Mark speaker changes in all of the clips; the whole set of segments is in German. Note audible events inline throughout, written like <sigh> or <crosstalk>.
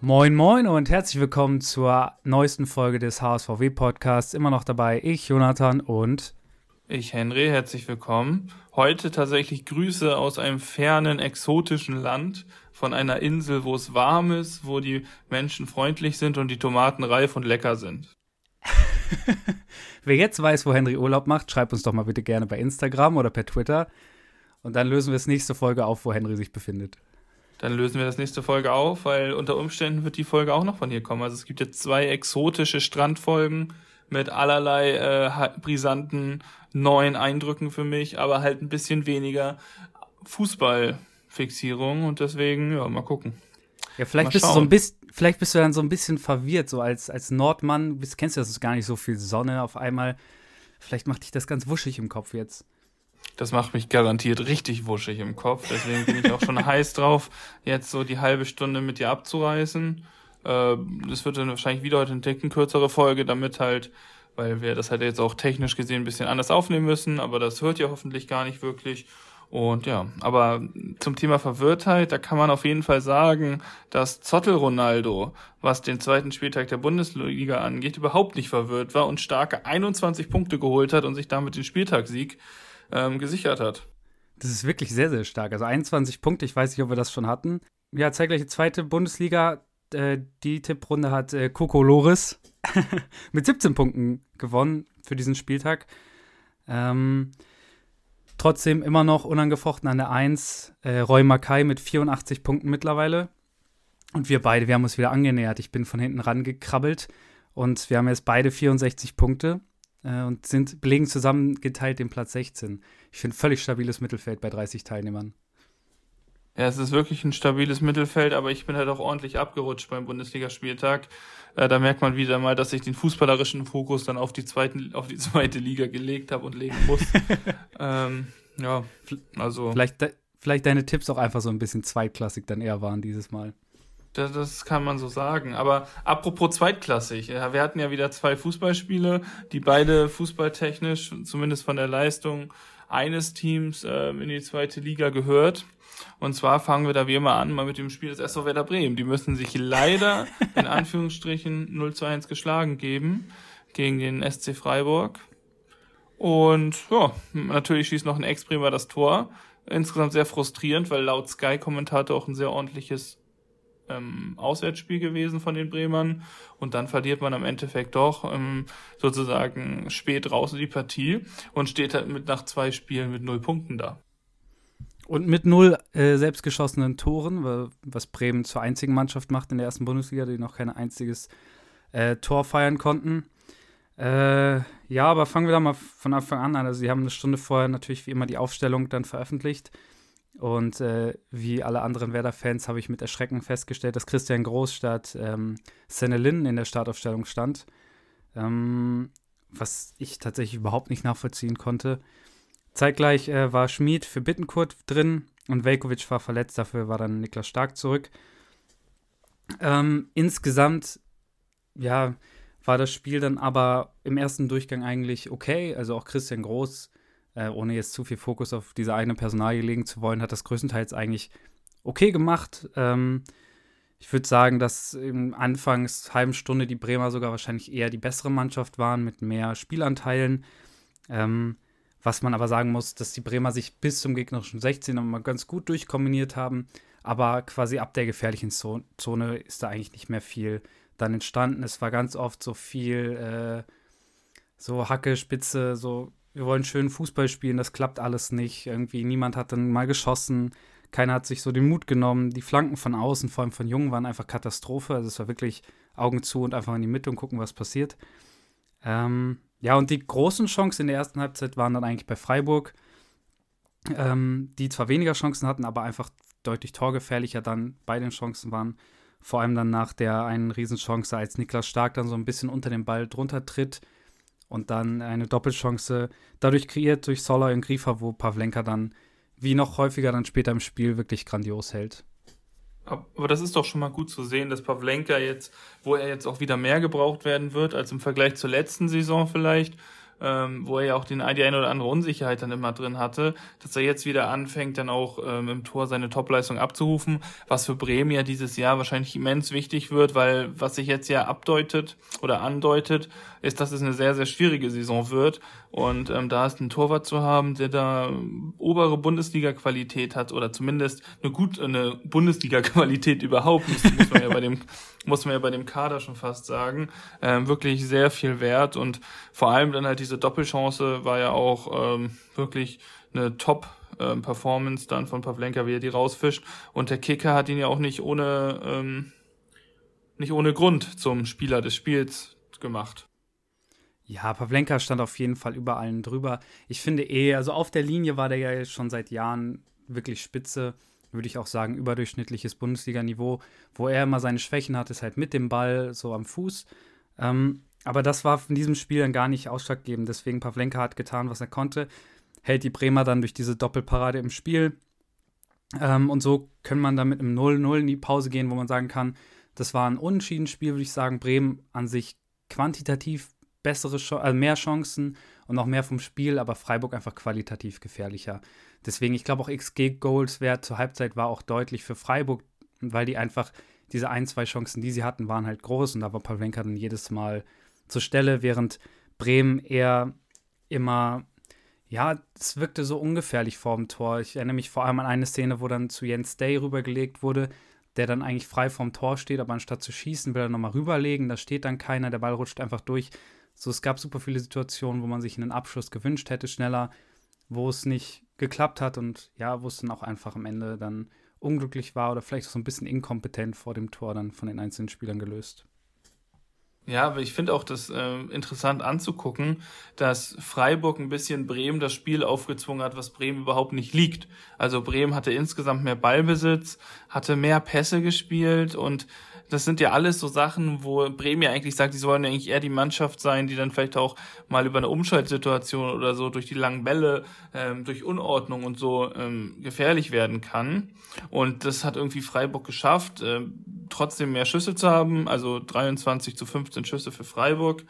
Speaker 1: Moin Moin und herzlich willkommen zur neuesten Folge des HSVW Podcasts. Immer noch dabei ich, Jonathan und
Speaker 2: ich, Henry. Herzlich willkommen. Heute tatsächlich Grüße aus einem fernen, exotischen Land, von einer Insel, wo es warm ist, wo die Menschen freundlich sind und die Tomaten reif und lecker sind. <laughs>
Speaker 1: Wer jetzt weiß, wo Henry Urlaub macht, schreibt uns doch mal bitte gerne bei Instagram oder per Twitter. Und dann lösen wir das nächste Folge auf, wo Henry sich befindet.
Speaker 2: Dann lösen wir das nächste Folge auf, weil unter Umständen wird die Folge auch noch von hier kommen. Also es gibt jetzt zwei exotische Strandfolgen mit allerlei äh, brisanten neuen Eindrücken für mich, aber halt ein bisschen weniger Fußballfixierung und deswegen, ja, mal gucken.
Speaker 1: Ja, vielleicht bist du so ein bisschen, vielleicht bist du dann so ein bisschen verwirrt, so als, als Nordmann, bist, kennst du das ist gar nicht so viel Sonne auf einmal. Vielleicht macht dich das ganz wuschig im Kopf jetzt.
Speaker 2: Das macht mich garantiert richtig wuschig im Kopf. Deswegen bin ich auch schon <laughs> heiß drauf, jetzt so die halbe Stunde mit dir abzureißen. Äh, das wird dann wahrscheinlich wieder heute eine Ticken kürzere Folge, damit halt, weil wir das halt jetzt auch technisch gesehen ein bisschen anders aufnehmen müssen, aber das hört ihr hoffentlich gar nicht wirklich. Und ja, aber zum Thema Verwirrtheit, da kann man auf jeden Fall sagen, dass Zottel Ronaldo, was den zweiten Spieltag der Bundesliga angeht, überhaupt nicht verwirrt war und starke 21 Punkte geholt hat und sich damit den Spieltagssieg ähm, gesichert hat.
Speaker 1: Das ist wirklich sehr, sehr stark. Also 21 Punkte, ich weiß nicht, ob wir das schon hatten. Ja, zeitgleiche zweite Bundesliga. Äh, die Tipprunde hat äh, Coco Loris <laughs> mit 17 Punkten gewonnen für diesen Spieltag. Ähm, trotzdem immer noch unangefochten an der 1. Äh, Roy Mackay mit 84 Punkten mittlerweile. Und wir beide, wir haben uns wieder angenähert. Ich bin von hinten rangekrabbelt und wir haben jetzt beide 64 Punkte äh, und sind, belegen zusammengeteilt den Platz 16. Ich finde völlig stabiles Mittelfeld bei 30 Teilnehmern.
Speaker 2: Ja, es ist wirklich ein stabiles Mittelfeld, aber ich bin halt auch ordentlich abgerutscht beim Bundesligaspieltag. Äh, da merkt man wieder mal, dass ich den fußballerischen Fokus dann auf die, zweiten, auf die <laughs> zweite Liga gelegt habe und legen muss. <laughs> ähm, ja, also.
Speaker 1: Vielleicht, de vielleicht deine Tipps auch einfach so ein bisschen zweitklassig dann eher waren dieses Mal.
Speaker 2: Das, das kann man so sagen. Aber apropos zweitklassig, wir hatten ja wieder zwei Fußballspiele, die beide fußballtechnisch, zumindest von der Leistung eines Teams, äh, in die zweite Liga gehört. Und zwar fangen wir da wie immer an, mal mit dem Spiel des SV Werder Bremen. Die müssen sich leider <laughs> in Anführungsstrichen 0 zu 1 geschlagen geben gegen den SC Freiburg. Und ja, natürlich schießt noch ein Ex-Bremer das Tor. Insgesamt sehr frustrierend, weil laut Sky-Kommentator auch ein sehr ordentliches ähm, Auswärtsspiel gewesen von den Bremern und dann verliert man am Endeffekt doch ähm, sozusagen spät raus in die Partie und steht halt mit nach zwei Spielen mit null Punkten da.
Speaker 1: Und mit null äh, selbstgeschossenen Toren, was Bremen zur einzigen Mannschaft macht in der ersten Bundesliga, die noch kein einziges äh, Tor feiern konnten. Äh, ja, aber fangen wir da mal von Anfang an an. Also, sie haben eine Stunde vorher natürlich wie immer die Aufstellung dann veröffentlicht. Und äh, wie alle anderen Werder-Fans habe ich mit Erschrecken festgestellt, dass Christian Groß statt ähm, Sennelin in der Startaufstellung stand. Ähm, was ich tatsächlich überhaupt nicht nachvollziehen konnte. Zeitgleich äh, war Schmid für Bittenkurt drin und Velkovic war verletzt, dafür war dann Niklas Stark zurück. Ähm, insgesamt, ja, war das Spiel dann aber im ersten Durchgang eigentlich okay. Also auch Christian Groß äh, ohne jetzt zu viel Fokus auf diese eine Personalie legen zu wollen, hat das größtenteils eigentlich okay gemacht. Ähm, ich würde sagen, dass im Anfangs halben Stunde die Bremer sogar wahrscheinlich eher die bessere Mannschaft waren mit mehr Spielanteilen. Ähm, was man aber sagen muss, dass die Bremer sich bis zum gegnerischen 16 nochmal ganz gut durchkombiniert haben. Aber quasi ab der gefährlichen Zone ist da eigentlich nicht mehr viel dann entstanden. Es war ganz oft so viel äh, so Hacke, Spitze, so wir wollen schön Fußball spielen, das klappt alles nicht. Irgendwie niemand hat dann mal geschossen, keiner hat sich so den Mut genommen. Die Flanken von außen, vor allem von Jungen, waren einfach Katastrophe. Also es war wirklich Augen zu und einfach in die Mitte und gucken, was passiert. Ähm, ja, und die großen Chancen in der ersten Halbzeit waren dann eigentlich bei Freiburg, ähm, die zwar weniger Chancen hatten, aber einfach deutlich torgefährlicher dann bei den Chancen waren. Vor allem dann nach der einen Riesenchance, als Niklas Stark dann so ein bisschen unter den Ball drunter tritt und dann eine Doppelchance dadurch kreiert durch Sola und Griefer, wo Pavlenka dann wie noch häufiger dann später im Spiel wirklich grandios hält.
Speaker 2: Aber das ist doch schon mal gut zu sehen, dass Pavlenka jetzt, wo er jetzt auch wieder mehr gebraucht werden wird als im Vergleich zur letzten Saison vielleicht, ähm, wo er ja auch den, die eine oder andere Unsicherheit dann immer drin hatte, dass er jetzt wieder anfängt, dann auch ähm, im Tor seine Topleistung abzurufen, was für Bremen ja dieses Jahr wahrscheinlich immens wichtig wird, weil was sich jetzt ja abdeutet oder andeutet, ist, dass es eine sehr, sehr schwierige Saison wird. Und ähm, da ist ein Torwart zu haben, der da obere Bundesliga-Qualität hat oder zumindest eine gut eine Bundesliga-Qualität <laughs> überhaupt, muss, muss man ja bei dem muss man ja bei dem Kader schon fast sagen, ähm, wirklich sehr viel wert und vor allem dann halt diese Doppelchance war ja auch ähm, wirklich eine Top ähm, Performance dann von Pavlenka, wie er die rausfischt und der Kicker hat ihn ja auch nicht ohne ähm, nicht ohne Grund zum Spieler des Spiels gemacht.
Speaker 1: Ja, Pavlenka stand auf jeden Fall über allen drüber. Ich finde eh, also auf der Linie war der ja schon seit Jahren wirklich spitze würde ich auch sagen, überdurchschnittliches Bundesliga-Niveau. Wo er immer seine Schwächen hat, ist halt mit dem Ball so am Fuß. Ähm, aber das war in diesem Spiel dann gar nicht ausschlaggebend. Deswegen Pavlenka hat getan, was er konnte. Hält die Bremer dann durch diese Doppelparade im Spiel. Ähm, und so kann man dann mit einem 0-0 in die Pause gehen, wo man sagen kann, das war ein Unentschieden-Spiel, würde ich sagen. Bremen an sich quantitativ bessere, also mehr Chancen und auch mehr vom Spiel, aber Freiburg einfach qualitativ gefährlicher. Deswegen, ich glaube auch XG-Goals-Wert zur Halbzeit war auch deutlich für Freiburg, weil die einfach diese ein, zwei Chancen, die sie hatten, waren halt groß und da war Pavlenka dann jedes Mal zur Stelle, während Bremen eher immer, ja, es wirkte so ungefährlich vor dem Tor. Ich erinnere mich vor allem an eine Szene, wo dann zu Jens Day rübergelegt wurde, der dann eigentlich frei vorm Tor steht, aber anstatt zu schießen, will er nochmal rüberlegen, da steht dann keiner, der Ball rutscht einfach durch. So, es gab super viele Situationen, wo man sich einen Abschluss gewünscht hätte, schneller, wo es nicht geklappt hat und ja, wo es dann auch einfach am Ende dann unglücklich war oder vielleicht auch so ein bisschen inkompetent vor dem Tor dann von den einzelnen Spielern gelöst.
Speaker 2: Ja, aber ich finde auch das äh, interessant anzugucken, dass Freiburg ein bisschen Bremen das Spiel aufgezwungen hat, was Bremen überhaupt nicht liegt. Also Bremen hatte insgesamt mehr Ballbesitz, hatte mehr Pässe gespielt und das sind ja alles so Sachen, wo Bremen ja eigentlich sagt, die sollen eigentlich eher die Mannschaft sein, die dann vielleicht auch mal über eine Umschaltsituation oder so durch die langen Bälle, ähm, durch Unordnung und so ähm, gefährlich werden kann. Und das hat irgendwie Freiburg geschafft, ähm, trotzdem mehr Schüsse zu haben, also 23 zu 15 Schüsse für Freiburg.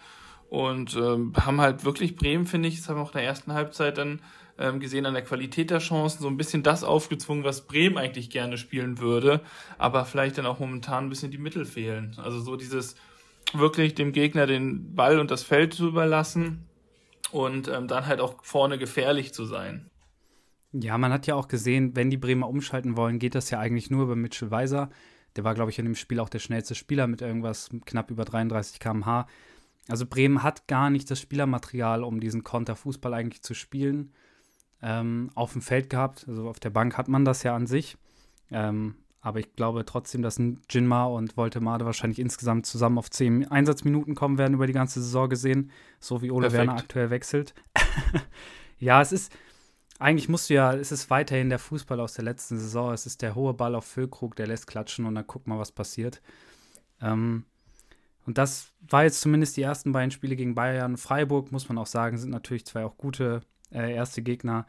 Speaker 2: Und ähm, haben halt wirklich Bremen, finde ich, das haben wir auch in der ersten Halbzeit dann ähm, gesehen an der Qualität der Chancen, so ein bisschen das aufgezwungen, was Bremen eigentlich gerne spielen würde, aber vielleicht dann auch momentan ein bisschen die Mittel fehlen. Also so dieses wirklich dem Gegner den Ball und das Feld zu überlassen und ähm, dann halt auch vorne gefährlich zu sein.
Speaker 1: Ja, man hat ja auch gesehen, wenn die Bremer umschalten wollen, geht das ja eigentlich nur über Mitchell Weiser. Der war, glaube ich, in dem Spiel auch der schnellste Spieler mit irgendwas knapp über 33 km/h. Also Bremen hat gar nicht das Spielermaterial, um diesen Konterfußball eigentlich zu spielen ähm, auf dem Feld gehabt. Also auf der Bank hat man das ja an sich. Ähm, aber ich glaube trotzdem, dass Jinma und Voltemade wahrscheinlich insgesamt zusammen auf zehn Einsatzminuten kommen werden über die ganze Saison gesehen, so wie Ole Perfekt. Werner aktuell wechselt. <laughs> ja, es ist, eigentlich musst du ja, es ist weiterhin der Fußball aus der letzten Saison. Es ist der hohe Ball auf Füllkrug, der lässt klatschen und dann guck mal, was passiert. Ähm, und das war jetzt zumindest die ersten beiden Spiele gegen Bayern. Freiburg, muss man auch sagen, sind natürlich zwei auch gute äh, erste Gegner,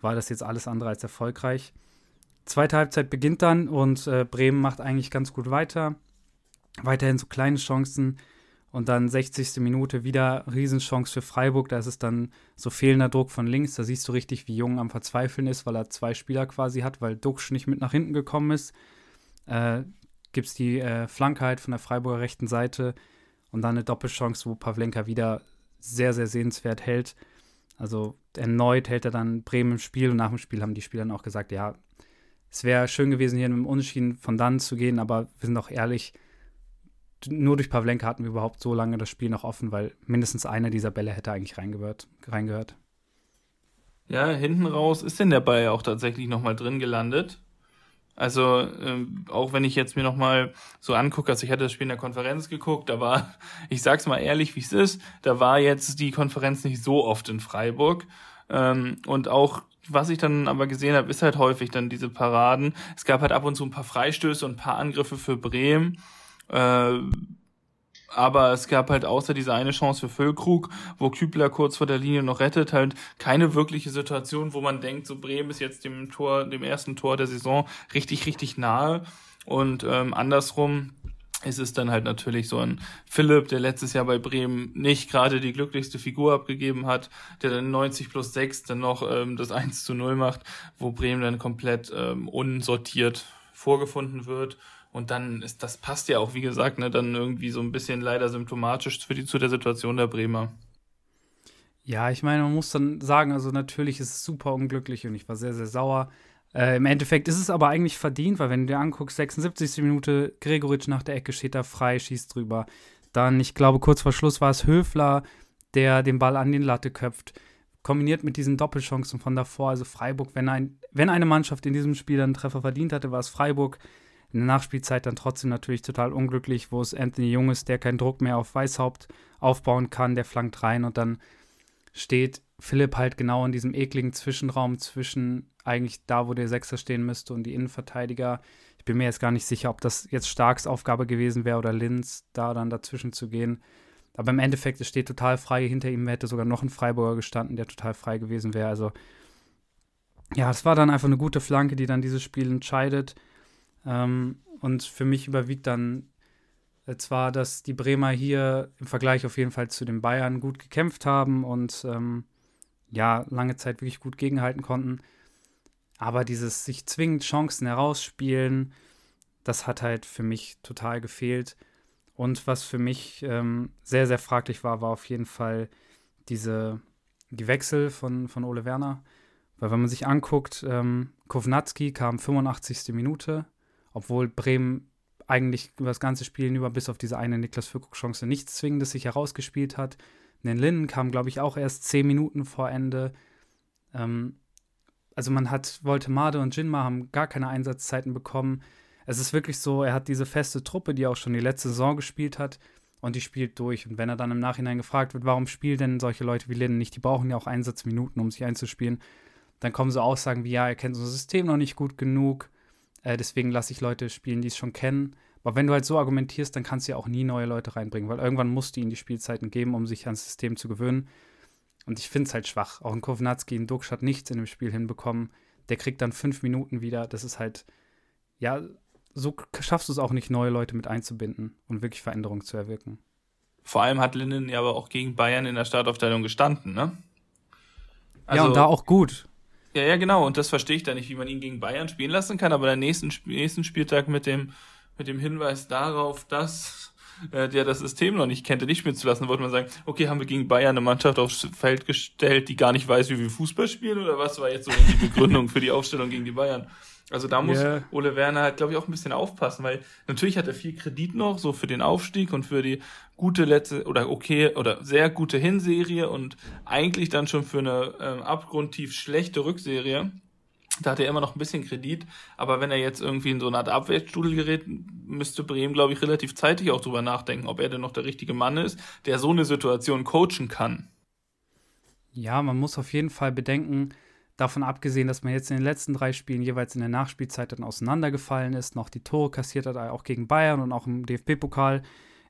Speaker 1: war das jetzt alles andere als erfolgreich. Zweite Halbzeit beginnt dann und äh, Bremen macht eigentlich ganz gut weiter. Weiterhin so kleine Chancen und dann 60. Minute wieder Riesenchance für Freiburg. Da ist es dann so fehlender Druck von links. Da siehst du richtig, wie Jung am Verzweifeln ist, weil er zwei Spieler quasi hat, weil Duxch nicht mit nach hinten gekommen ist. Äh, Gibt es die äh, Flanke halt von der Freiburger rechten Seite und dann eine Doppelchance, wo Pavlenka wieder sehr, sehr sehenswert hält. Also erneut hält er dann Bremen im Spiel und nach dem Spiel haben die Spieler dann auch gesagt, ja, es wäre schön gewesen, hier mit dem Unentschieden von dann zu gehen, aber wir sind auch ehrlich, nur durch Pavlenka hatten wir überhaupt so lange das Spiel noch offen, weil mindestens einer dieser Bälle hätte eigentlich reingehört. reingehört.
Speaker 2: Ja, hinten raus ist denn der Ball ja auch tatsächlich nochmal drin gelandet. Also ähm, auch wenn ich jetzt mir nochmal so angucke, also ich hatte das Spiel in der Konferenz geguckt, da war, <laughs> ich sag's mal ehrlich, wie es ist, da war jetzt die Konferenz nicht so oft in Freiburg. Ähm, und auch was ich dann aber gesehen habe, ist halt häufig dann diese Paraden. Es gab halt ab und zu ein paar Freistöße und ein paar Angriffe für Bremen. Äh, aber es gab halt außer dieser eine Chance für Füllkrug, wo Kübler kurz vor der Linie noch rettet, halt keine wirkliche Situation, wo man denkt, so Bremen ist jetzt dem Tor, dem ersten Tor der Saison richtig, richtig nahe. Und ähm, andersrum ist es dann halt natürlich so ein Philipp, der letztes Jahr bei Bremen nicht gerade die glücklichste Figur abgegeben hat, der dann 90 plus 6 dann noch ähm, das 1 zu 0 macht, wo Bremen dann komplett ähm, unsortiert vorgefunden wird. Und dann ist das passt ja auch, wie gesagt, ne, dann irgendwie so ein bisschen leider symptomatisch für die, zu der Situation der Bremer.
Speaker 1: Ja, ich meine, man muss dann sagen, also natürlich ist es super unglücklich und ich war sehr, sehr sauer. Äh, Im Endeffekt ist es aber eigentlich verdient, weil wenn du dir anguckst, 76. Minute, Gregoritsch nach der Ecke steht da frei, schießt drüber. Dann, ich glaube, kurz vor Schluss war es Höfler, der den Ball an den Latte köpft. Kombiniert mit diesen Doppelchancen von davor, also Freiburg, wenn, ein, wenn eine Mannschaft in diesem Spiel einen Treffer verdient hatte, war es Freiburg. In der Nachspielzeit dann trotzdem natürlich total unglücklich, wo es Anthony Jung ist, der keinen Druck mehr auf Weißhaupt aufbauen kann, der flankt rein und dann steht Philipp halt genau in diesem ekligen Zwischenraum zwischen eigentlich da, wo der Sechser stehen müsste und die Innenverteidiger. Ich bin mir jetzt gar nicht sicher, ob das jetzt Starks Aufgabe gewesen wäre oder Linz, da dann dazwischen zu gehen. Aber im Endeffekt, es steht total frei. Hinter ihm hätte sogar noch ein Freiburger gestanden, der total frei gewesen wäre. Also, ja, es war dann einfach eine gute Flanke, die dann dieses Spiel entscheidet. Ähm, und für mich überwiegt dann zwar, dass die Bremer hier im Vergleich auf jeden Fall zu den Bayern gut gekämpft haben und ähm, ja, lange Zeit wirklich gut gegenhalten konnten. Aber dieses sich zwingend Chancen herausspielen, das hat halt für mich total gefehlt. Und was für mich ähm, sehr, sehr fraglich war, war auf jeden Fall diese, die Wechsel von, von Ole Werner. Weil wenn man sich anguckt, ähm, Kovnatski kam 85. Minute, obwohl Bremen eigentlich über das ganze Spiel über bis auf diese eine Niklas Füllkrug-Chance nichts Zwingendes sich herausgespielt hat. Nen Linden kam, glaube ich, auch erst 10 Minuten vor Ende. Ähm, also man hat, Voltemade und Jinma haben gar keine Einsatzzeiten bekommen. Es ist wirklich so, er hat diese feste Truppe, die auch schon die letzte Saison gespielt hat und die spielt durch. Und wenn er dann im Nachhinein gefragt wird, warum spielen denn solche Leute wie Linden nicht, die brauchen ja auch Einsatzminuten, um sich einzuspielen, dann kommen so Aussagen wie, ja, er kennt unser System noch nicht gut genug, äh, deswegen lasse ich Leute spielen, die es schon kennen. Aber wenn du halt so argumentierst, dann kannst du ja auch nie neue Leute reinbringen, weil irgendwann musst du ihnen die Spielzeiten geben, um sich ans System zu gewöhnen. Und ich finde es halt schwach. Auch ein Kovnatski, ein Duxch hat nichts in dem Spiel hinbekommen. Der kriegt dann fünf Minuten wieder. Das ist halt, ja, so schaffst du es auch nicht, neue Leute mit einzubinden und wirklich Veränderungen zu erwirken.
Speaker 2: Vor allem hat Linden ja aber auch gegen Bayern in der Startaufteilung gestanden, ne?
Speaker 1: Also, ja, und da auch gut.
Speaker 2: Ja, ja, genau. Und das verstehe ich da nicht, wie man ihn gegen Bayern spielen lassen kann. Aber der nächsten, nächsten Spieltag mit dem, mit dem Hinweis darauf, dass äh, der das System noch nicht kennt, nicht spielen zu lassen, wollte man sagen, okay, haben wir gegen Bayern eine Mannschaft aufs Feld gestellt, die gar nicht weiß, wie wir Fußball spielen, oder was war jetzt so die Begründung für die Aufstellung gegen die Bayern? Also da muss yeah. Ole Werner halt, glaube ich, auch ein bisschen aufpassen, weil natürlich hat er viel Kredit noch, so für den Aufstieg und für die gute letzte oder okay oder sehr gute Hinserie und eigentlich dann schon für eine ähm, abgrundtief schlechte Rückserie. Da hat er immer noch ein bisschen Kredit, aber wenn er jetzt irgendwie in so eine Art Abwärtsstudel gerät, müsste Bremen, glaube ich, relativ zeitig auch drüber nachdenken, ob er denn noch der richtige Mann ist, der so eine Situation coachen kann.
Speaker 1: Ja, man muss auf jeden Fall bedenken, davon abgesehen, dass man jetzt in den letzten drei Spielen jeweils in der Nachspielzeit dann auseinandergefallen ist, noch die Tore kassiert hat, auch gegen Bayern und auch im DFB-Pokal,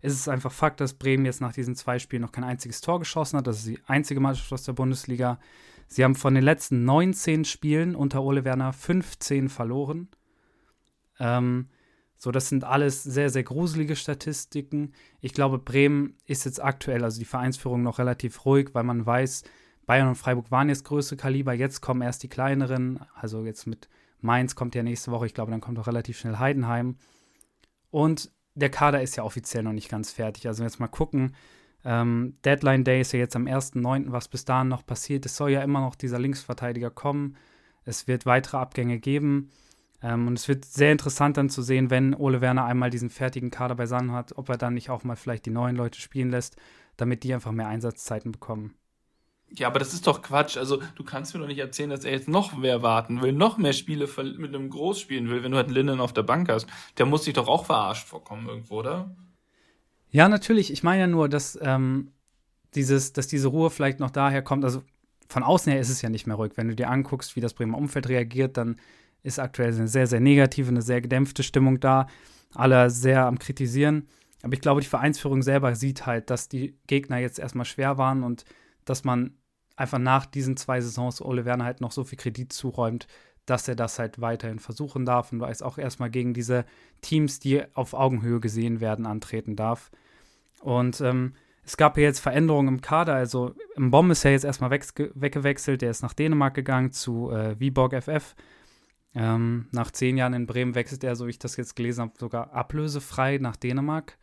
Speaker 1: ist es einfach Fakt, dass Bremen jetzt nach diesen zwei Spielen noch kein einziges Tor geschossen hat. Das ist die einzige Mannschaft aus der Bundesliga. Sie haben von den letzten 19 Spielen unter Ole Werner 15 verloren. Ähm, so, das sind alles sehr, sehr gruselige Statistiken. Ich glaube, Bremen ist jetzt aktuell, also die Vereinsführung, noch relativ ruhig, weil man weiß, Bayern und Freiburg waren jetzt größte Kaliber, jetzt kommen erst die kleineren. Also jetzt mit Mainz kommt ja nächste Woche, ich glaube, dann kommt auch relativ schnell Heidenheim. Und der Kader ist ja offiziell noch nicht ganz fertig. Also jetzt mal gucken, ähm, Deadline Day ist ja jetzt am 1.9., was bis dahin noch passiert. Es soll ja immer noch dieser Linksverteidiger kommen. Es wird weitere Abgänge geben. Ähm, und es wird sehr interessant dann zu sehen, wenn Ole Werner einmal diesen fertigen Kader beisammen hat, ob er dann nicht auch mal vielleicht die neuen Leute spielen lässt, damit die einfach mehr Einsatzzeiten bekommen.
Speaker 2: Ja, aber das ist doch Quatsch. Also, du kannst mir doch nicht erzählen, dass er jetzt noch mehr warten will, noch mehr Spiele mit einem Groß spielen will, wenn du halt Linden auf der Bank hast. Der muss sich doch auch verarscht vorkommen irgendwo, oder?
Speaker 1: Ja, natürlich. Ich meine ja nur, dass, ähm, dieses, dass diese Ruhe vielleicht noch daher kommt. Also von außen her ist es ja nicht mehr ruhig. Wenn du dir anguckst, wie das Bremer Umfeld reagiert, dann ist aktuell eine sehr, sehr negative, eine sehr gedämpfte Stimmung da. Alle sehr am Kritisieren. Aber ich glaube, die Vereinsführung selber sieht halt, dass die Gegner jetzt erstmal schwer waren und dass man einfach nach diesen zwei Saisons Ole Werner halt noch so viel Kredit zuräumt, dass er das halt weiterhin versuchen darf und weiß auch erstmal gegen diese Teams, die auf Augenhöhe gesehen werden, antreten darf. Und ähm, es gab ja jetzt Veränderungen im Kader. Also im Bomb ist ja jetzt erstmal weggewechselt. Der ist nach Dänemark gegangen zu äh, Viborg FF. Ähm, nach zehn Jahren in Bremen wechselt er, so wie ich das jetzt gelesen habe, sogar ablösefrei nach Dänemark.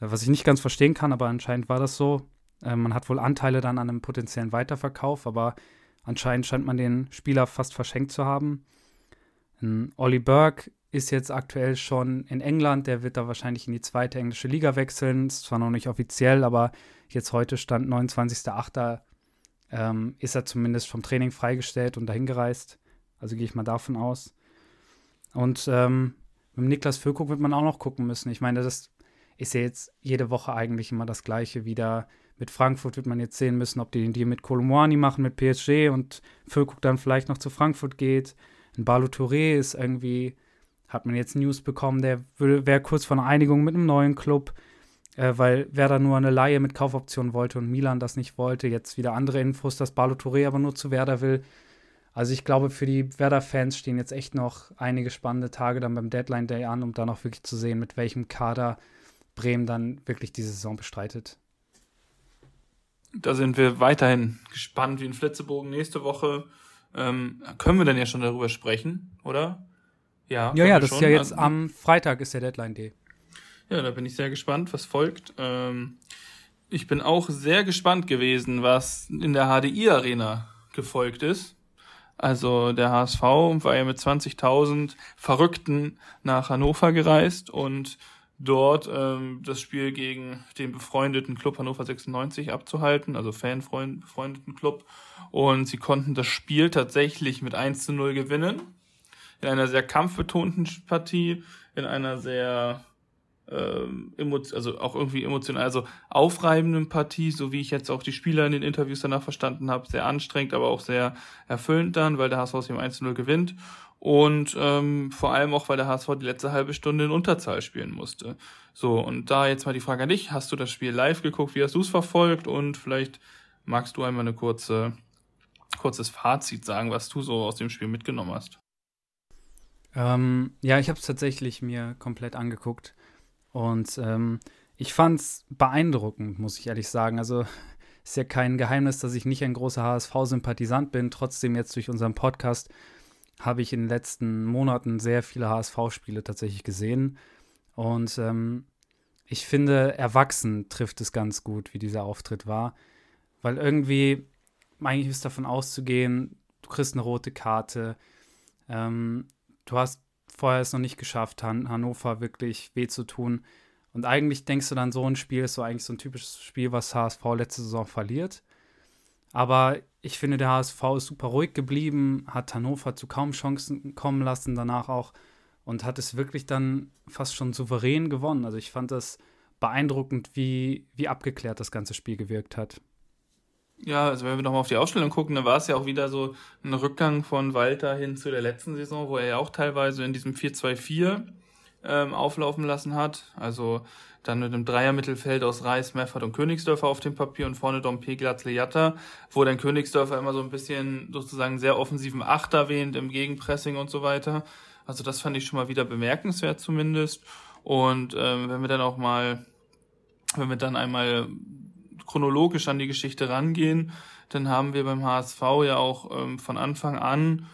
Speaker 1: Äh, was ich nicht ganz verstehen kann, aber anscheinend war das so. Äh, man hat wohl Anteile dann an einem potenziellen Weiterverkauf, aber anscheinend scheint man den Spieler fast verschenkt zu haben. Ähm, Olli Burke ist jetzt aktuell schon in England. Der wird da wahrscheinlich in die zweite englische Liga wechseln. Ist zwar noch nicht offiziell, aber jetzt heute stand 29.08. Ähm, ist er zumindest vom Training freigestellt und dahin gereist. Also gehe ich mal davon aus. Und ähm, mit Niklas Füllkrug wird man auch noch gucken müssen. Ich meine, das ist ja jetzt jede Woche eigentlich immer das Gleiche wieder. Mit Frankfurt wird man jetzt sehen müssen, ob die den Deal mit Colomwani machen, mit PSG und Füllkrug dann vielleicht noch zu Frankfurt geht. Ein Balu Touré ist irgendwie hat man jetzt News bekommen, der wäre kurz vor einer Einigung mit einem neuen Club, äh, weil Werder nur eine Laie mit Kaufoption wollte und Milan das nicht wollte. Jetzt wieder andere Infos, dass Balo Touré aber nur zu Werder will. Also ich glaube, für die Werder-Fans stehen jetzt echt noch einige spannende Tage dann beim Deadline Day an, um dann auch wirklich zu sehen, mit welchem Kader Bremen dann wirklich diese Saison bestreitet.
Speaker 2: Da sind wir weiterhin gespannt wie ein Flitzebogen. Nächste Woche ähm, können wir dann ja schon darüber sprechen, oder?
Speaker 1: Ja, ja, ja das schon. ist ja jetzt also, am Freitag ist der Deadline Day.
Speaker 2: Ja, da bin ich sehr gespannt, was folgt. Ähm, ich bin auch sehr gespannt gewesen, was in der HDI Arena gefolgt ist. Also der HSV war ja mit 20.000 Verrückten nach Hannover gereist und dort ähm, das Spiel gegen den befreundeten Club Hannover 96 abzuhalten, also fanbefreundeten Club. Und sie konnten das Spiel tatsächlich mit 1 zu 0 gewinnen in einer sehr kampfbetonten Partie, in einer sehr ähm, also auch irgendwie emotional, also aufreibenden Partie, so wie ich jetzt auch die Spieler in den Interviews danach verstanden habe, sehr anstrengend, aber auch sehr erfüllend dann, weil der HSV aus dem 1-0 gewinnt und ähm, vor allem auch, weil der HSV die letzte halbe Stunde in Unterzahl spielen musste. So, und da jetzt mal die Frage an dich, hast du das Spiel live geguckt, wie hast du es verfolgt und vielleicht magst du einmal eine kurze, kurzes Fazit sagen, was du so aus dem Spiel mitgenommen hast?
Speaker 1: Ähm, ja, ich habe es tatsächlich mir komplett angeguckt und ähm, ich fand es beeindruckend, muss ich ehrlich sagen. Also <laughs> ist ja kein Geheimnis, dass ich nicht ein großer HSV-Sympathisant bin. Trotzdem jetzt durch unseren Podcast habe ich in den letzten Monaten sehr viele HSV-Spiele tatsächlich gesehen und ähm, ich finde, erwachsen trifft es ganz gut, wie dieser Auftritt war, weil irgendwie eigentlich ist davon auszugehen, du kriegst eine rote Karte. Ähm, du hast vorher es noch nicht geschafft, Han Hannover wirklich weh zu tun. Und eigentlich denkst du dann, so ein Spiel ist so eigentlich so ein typisches Spiel, was HSV letzte Saison verliert. Aber ich finde, der HSV ist super ruhig geblieben, hat Hannover zu kaum Chancen kommen lassen, danach auch und hat es wirklich dann fast schon souverän gewonnen. Also ich fand das beeindruckend, wie, wie abgeklärt das ganze Spiel gewirkt hat.
Speaker 2: Ja, also wenn wir nochmal auf die Ausstellung gucken, dann war es ja auch wieder so ein Rückgang von Walter hin zu der letzten Saison, wo er ja auch teilweise in diesem 4-2-4 ähm, auflaufen lassen hat. Also dann mit einem Dreier-Mittelfeld aus Reis, Meffert und Königsdörfer auf dem Papier und vorne Dompe, Glatzle, Jatta, wo dann Königsdörfer immer so ein bisschen sozusagen sehr offensiven Achter wähnt im Gegenpressing und so weiter. Also das fand ich schon mal wieder bemerkenswert zumindest. Und ähm, wenn wir dann auch mal, wenn wir dann einmal chronologisch an die Geschichte rangehen, dann haben wir beim HSV ja auch ähm, von Anfang an,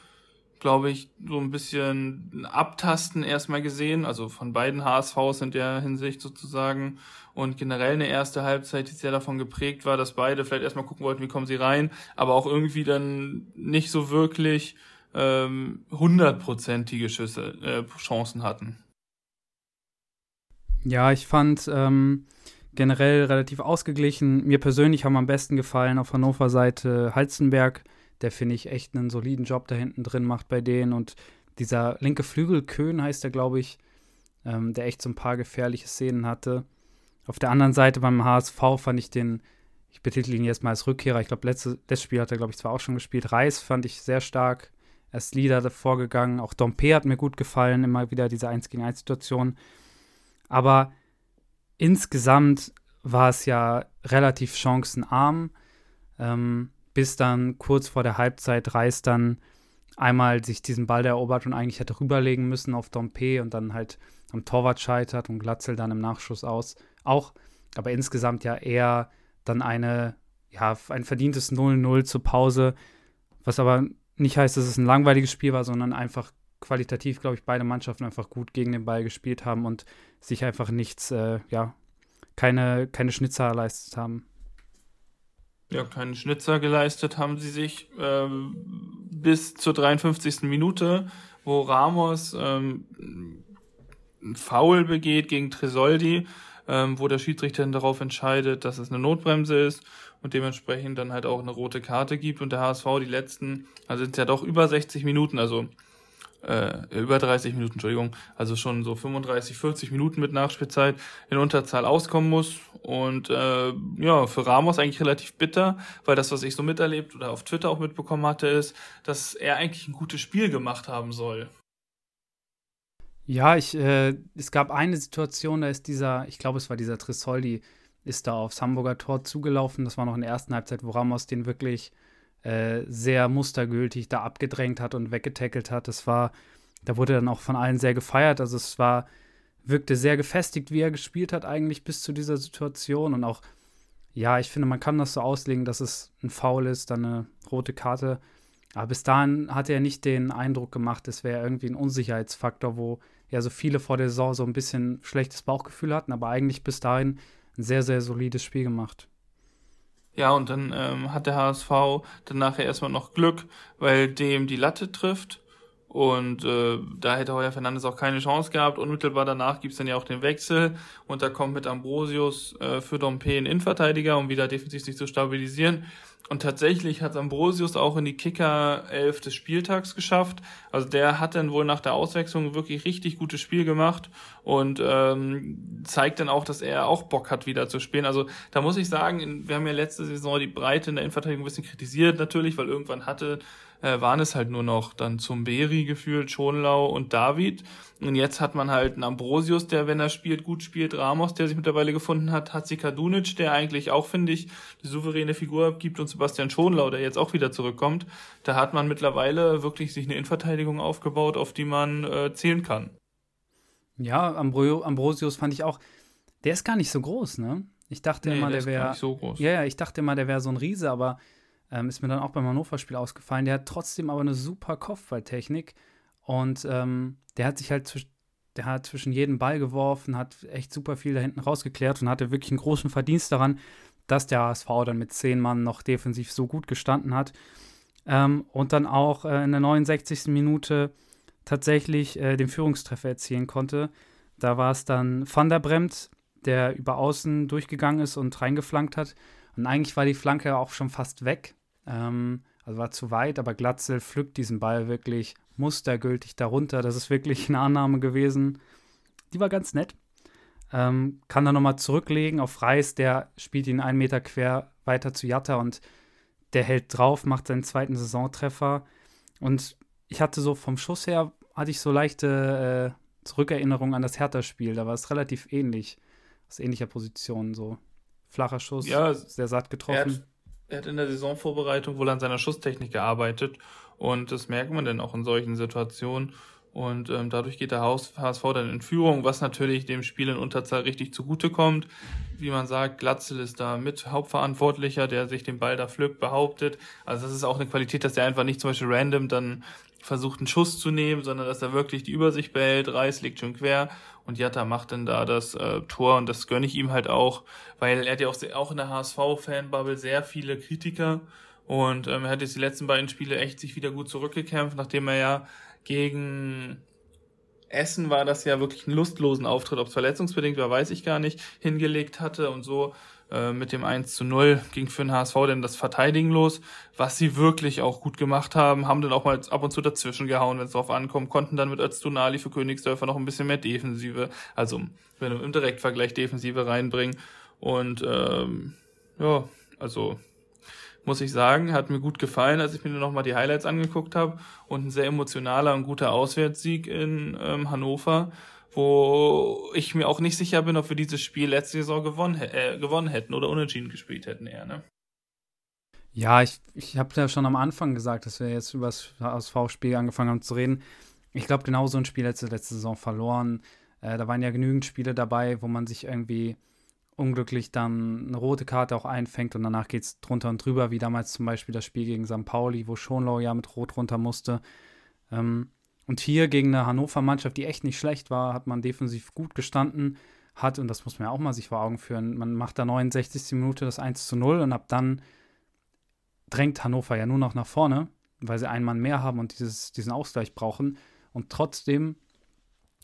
Speaker 2: glaube ich, so ein bisschen Abtasten erstmal gesehen, also von beiden HSVs in der Hinsicht sozusagen und generell eine erste Halbzeit, die sehr davon geprägt war, dass beide vielleicht erstmal gucken wollten, wie kommen sie rein, aber auch irgendwie dann nicht so wirklich ähm, hundertprozentige Schüsse, äh, Chancen hatten.
Speaker 1: Ja, ich fand, ähm, generell relativ ausgeglichen. Mir persönlich haben am besten gefallen auf Hannover Seite Halzenberg. Der finde ich echt einen soliden Job da hinten drin macht bei denen. Und dieser linke Flügel, Köhn heißt der, glaube ich, ähm, der echt so ein paar gefährliche Szenen hatte. Auf der anderen Seite beim HSV fand ich den, ich betitel ihn jetzt mal als Rückkehrer, ich glaube, letztes, letztes Spiel hat er, glaube ich, zwar auch schon gespielt. Reis fand ich sehr stark. Er ist Leader davor gegangen. Auch Dompe hat mir gut gefallen, immer wieder diese 1 gegen 1 Situation. Aber insgesamt war es ja relativ chancenarm, ähm, bis dann kurz vor der Halbzeit Reis dann einmal sich diesen Ball erobert und eigentlich hätte rüberlegen müssen auf Dompe und dann halt am Torwart scheitert und Glatzel dann im Nachschuss aus. Auch, aber insgesamt ja eher dann eine, ja, ein verdientes 0-0 zur Pause, was aber nicht heißt, dass es ein langweiliges Spiel war, sondern einfach qualitativ, glaube ich, beide Mannschaften einfach gut gegen den Ball gespielt haben und sich einfach nichts, äh, ja, keine, keine Schnitzer erleistet haben.
Speaker 2: Ja, keinen Schnitzer geleistet haben sie sich ähm, bis zur 53. Minute, wo Ramos ähm, ein Foul begeht gegen Tresoldi, ähm, wo der Schiedsrichter dann darauf entscheidet, dass es eine Notbremse ist und dementsprechend dann halt auch eine rote Karte gibt und der HSV die letzten, also sind es ja doch über 60 Minuten, also äh, über 30 Minuten, Entschuldigung, also schon so 35, 40 Minuten mit Nachspielzeit in Unterzahl auskommen muss. Und äh, ja, für Ramos eigentlich relativ bitter, weil das, was ich so miterlebt oder auf Twitter auch mitbekommen hatte, ist, dass er eigentlich ein gutes Spiel gemacht haben soll.
Speaker 1: Ja, ich, äh, es gab eine Situation, da ist dieser, ich glaube, es war dieser Trisoldi, ist da aufs Hamburger Tor zugelaufen. Das war noch in der ersten Halbzeit, wo Ramos den wirklich äh, sehr mustergültig da abgedrängt hat und weggetackelt hat. Das war, da wurde dann auch von allen sehr gefeiert. Also es war, wirkte sehr gefestigt, wie er gespielt hat, eigentlich bis zu dieser Situation. Und auch, ja, ich finde, man kann das so auslegen, dass es ein Foul ist, dann eine rote Karte. Aber bis dahin hat er nicht den Eindruck gemacht, es wäre irgendwie ein Unsicherheitsfaktor, wo ja so viele vor der Saison so ein bisschen schlechtes Bauchgefühl hatten, aber eigentlich bis dahin ein sehr, sehr solides Spiel gemacht.
Speaker 2: Ja, und dann ähm, hat der HSV dann nachher erstmal noch Glück, weil dem die Latte trifft. Und äh, da hätte Heuer Fernandes auch keine Chance gehabt. Unmittelbar danach gibt's dann ja auch den Wechsel. Und da kommt mit Ambrosius äh, für Dompe ein Innenverteidiger, um wieder defensiv sich zu stabilisieren. Und tatsächlich hat Ambrosius auch in die Kicker 11 des Spieltags geschafft. Also der hat dann wohl nach der Auswechslung wirklich richtig gutes Spiel gemacht und ähm, zeigt dann auch, dass er auch Bock hat, wieder zu spielen. Also da muss ich sagen, wir haben ja letzte Saison die Breite in der Innenverteidigung ein bisschen kritisiert natürlich, weil irgendwann hatte äh, waren es halt nur noch dann zum Beri gefühlt, Schonlau und David. Und jetzt hat man halt einen Ambrosius, der, wenn er spielt, gut spielt, Ramos, der sich mittlerweile gefunden hat, Hatzika Dunic, der eigentlich auch, finde ich, die souveräne Figur abgibt und Sebastian Schonlau, der jetzt auch wieder zurückkommt. Da hat man mittlerweile wirklich sich eine Innenverteidigung aufgebaut, auf die man äh, zählen kann.
Speaker 1: Ja, Ambro Ambrosius fand ich auch, der ist gar nicht so groß, ne? Ich dachte nee, immer, der, der wäre.
Speaker 2: So
Speaker 1: ja, ja, ich dachte immer, der wäre so ein Riese, aber ähm, ist mir dann auch beim Hannover-Spiel ausgefallen. Der hat trotzdem aber eine super Kopfballtechnik. Und ähm, der hat sich halt zwisch der hat zwischen jedem Ball geworfen, hat echt super viel da hinten rausgeklärt und hatte wirklich einen großen Verdienst daran, dass der HSV dann mit zehn Mann noch defensiv so gut gestanden hat. Ähm, und dann auch äh, in der 69. Minute tatsächlich äh, den Führungstreffer erzielen konnte. Da war es dann Van der Bremt, der über außen durchgegangen ist und reingeflankt hat. Und eigentlich war die Flanke auch schon fast weg. Ähm, also war zu weit, aber Glatzel pflückt diesen Ball wirklich mustergültig darunter. Das ist wirklich eine Annahme gewesen. Die war ganz nett. Ähm, kann dann nochmal zurücklegen auf Reis, der spielt ihn einen Meter quer weiter zu Jatta und der hält drauf, macht seinen zweiten Saisontreffer. Und ich hatte so vom Schuss her, hatte ich so leichte äh, Zurückerinnerungen an das Hertha-Spiel. Da war es relativ ähnlich, aus ähnlicher Position so. Flacher Schuss,
Speaker 2: ja,
Speaker 1: sehr satt getroffen
Speaker 2: er hat in der Saisonvorbereitung wohl an seiner Schusstechnik gearbeitet und das merkt man dann auch in solchen Situationen. Und ähm, dadurch geht der HSV dann in Führung, was natürlich dem Spiel in Unterzahl richtig zugutekommt. Wie man sagt, Glatzel ist da mit Hauptverantwortlicher, der sich den Ball da pflückt, behauptet. Also das ist auch eine Qualität, dass der einfach nicht zum Beispiel random dann versucht, einen Schuss zu nehmen, sondern dass er wirklich die Übersicht behält. Reis liegt schon quer und Jatta macht dann da das äh, Tor und das gönne ich ihm halt auch, weil er hat ja auch, auch in der HSV-Fanbubble sehr viele Kritiker. Und ähm, er hat jetzt die letzten beiden Spiele echt sich wieder gut zurückgekämpft, nachdem er ja gegen Essen war das ja wirklich einen lustlosen Auftritt, ob es verletzungsbedingt war, weiß ich gar nicht, hingelegt hatte und so äh, mit dem 1 zu 0 ging für den HSV denn das Verteidigen los, was sie wirklich auch gut gemacht haben, haben dann auch mal ab und zu dazwischen gehauen, wenn es drauf ankommt, konnten dann mit Öztunali für Königsdörfer noch ein bisschen mehr Defensive, also wenn im Direktvergleich Defensive reinbringen. Und ähm, ja, also muss ich sagen, hat mir gut gefallen, als ich mir nochmal die Highlights angeguckt habe und ein sehr emotionaler und guter Auswärtssieg in ähm, Hannover wo ich mir auch nicht sicher bin, ob wir dieses Spiel letzte Saison gewonnen, äh, gewonnen hätten oder unentschieden gespielt hätten eher, ne?
Speaker 1: Ja, ich, ich habe ja schon am Anfang gesagt, dass wir jetzt über das HSV-Spiel angefangen haben zu reden. Ich glaube, genau so ein Spiel letzte, letzte Saison verloren. Äh, da waren ja genügend Spiele dabei, wo man sich irgendwie unglücklich dann eine rote Karte auch einfängt und danach geht es drunter und drüber, wie damals zum Beispiel das Spiel gegen St. Pauli, wo Schonlau ja mit Rot runter musste. Ähm, und hier gegen eine Hannover-Mannschaft, die echt nicht schlecht war, hat man defensiv gut gestanden, hat, und das muss man ja auch mal sich vor Augen führen, man macht da 69. Minute das 1 zu 0 und ab dann drängt Hannover ja nur noch nach vorne, weil sie einen Mann mehr haben und dieses, diesen Ausgleich brauchen. Und trotzdem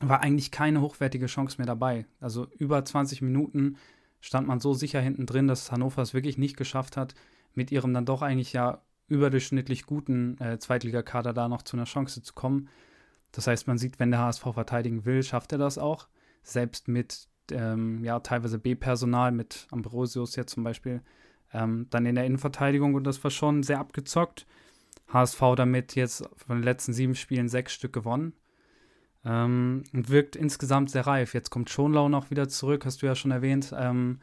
Speaker 1: war eigentlich keine hochwertige Chance mehr dabei. Also über 20 Minuten stand man so sicher hinten drin, dass Hannover es wirklich nicht geschafft hat, mit ihrem dann doch eigentlich ja überdurchschnittlich guten äh, Zweitligakader da noch zu einer Chance zu kommen. Das heißt, man sieht, wenn der HSV verteidigen will, schafft er das auch. Selbst mit ähm, ja, teilweise B-Personal, mit Ambrosius jetzt zum Beispiel, ähm, dann in der Innenverteidigung und das war schon sehr abgezockt. HSV damit jetzt von den letzten sieben Spielen sechs Stück gewonnen. Ähm, und wirkt insgesamt sehr reif. Jetzt kommt Schonlau noch wieder zurück, hast du ja schon erwähnt. Ähm,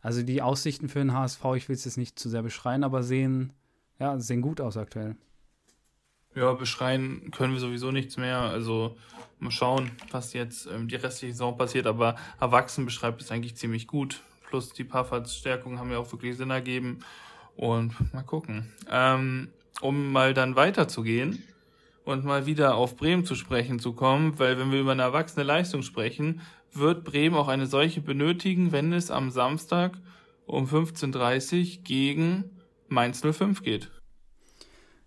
Speaker 1: also die Aussichten für den HSV, ich will es jetzt nicht zu sehr beschreien, aber sehen, ja, sehen gut aus aktuell.
Speaker 2: Ja, beschreien können wir sowieso nichts mehr. Also mal schauen, was jetzt ähm, die restliche Saison passiert. Aber erwachsen beschreibt es eigentlich ziemlich gut. Plus die paar Verstärkungen haben ja auch wirklich Sinn ergeben. Und mal gucken. Ähm, um mal dann weiterzugehen und mal wieder auf Bremen zu sprechen zu kommen, weil wenn wir über eine erwachsene Leistung sprechen, wird Bremen auch eine solche benötigen, wenn es am Samstag um 15.30 Uhr gegen Mainz 05 geht.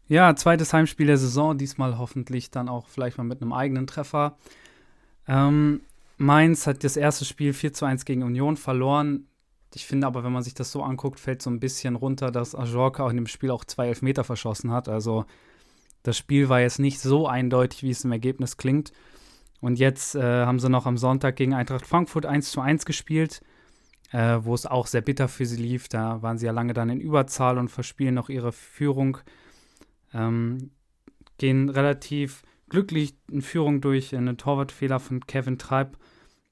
Speaker 1: Ja, zweites Heimspiel der Saison, diesmal hoffentlich dann auch vielleicht mal mit einem eigenen Treffer. Ähm, Mainz hat das erste Spiel 4 zu 1 gegen Union verloren. Ich finde aber, wenn man sich das so anguckt, fällt so ein bisschen runter, dass Ajorka auch in dem Spiel auch zwei Elfmeter verschossen hat. Also das Spiel war jetzt nicht so eindeutig, wie es im Ergebnis klingt. Und jetzt äh, haben sie noch am Sonntag gegen Eintracht Frankfurt 1 zu 1 gespielt, äh, wo es auch sehr bitter für sie lief. Da waren sie ja lange dann in Überzahl und verspielen noch ihre Führung. Ähm, gehen relativ glücklich in Führung durch einen Torwartfehler von Kevin Treib.